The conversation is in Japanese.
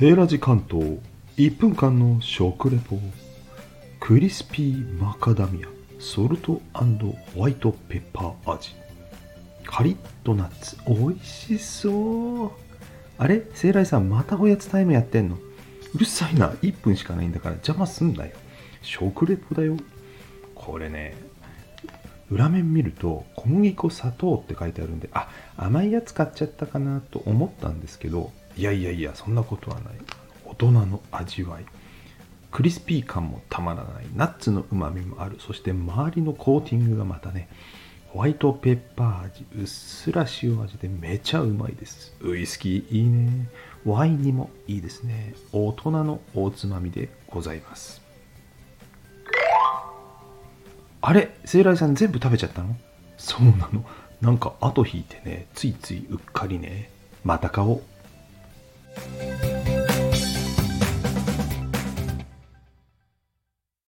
セーラジ関東1分間の食レポクリスピーマカダミアソルトホワイトペッパー味。カリッとナッツ美味しそう。あれ？セーライさんまたおやつタイムやってんの？うるさいな。1分しかないんだから邪魔すんなよ。食レポだよ。これね裏面見ると小麦粉砂糖って書いてあるんであ甘いやつ買っちゃったかなと思ったんですけどいやいやいやそんなことはない。大人の味わい。クリスピー感もたまらない。ナッツのうまみもある。そして周りのコーティングがまたねホワイトペッパー味。うっすら塩味でめちゃうまいです。ウイスキーいいね。ワインにもいいですね。大人のおつまみでございます。あれセイライさん全部食べちゃったの？そうなの。なんか後引いてねついついうっかりねまた買おう。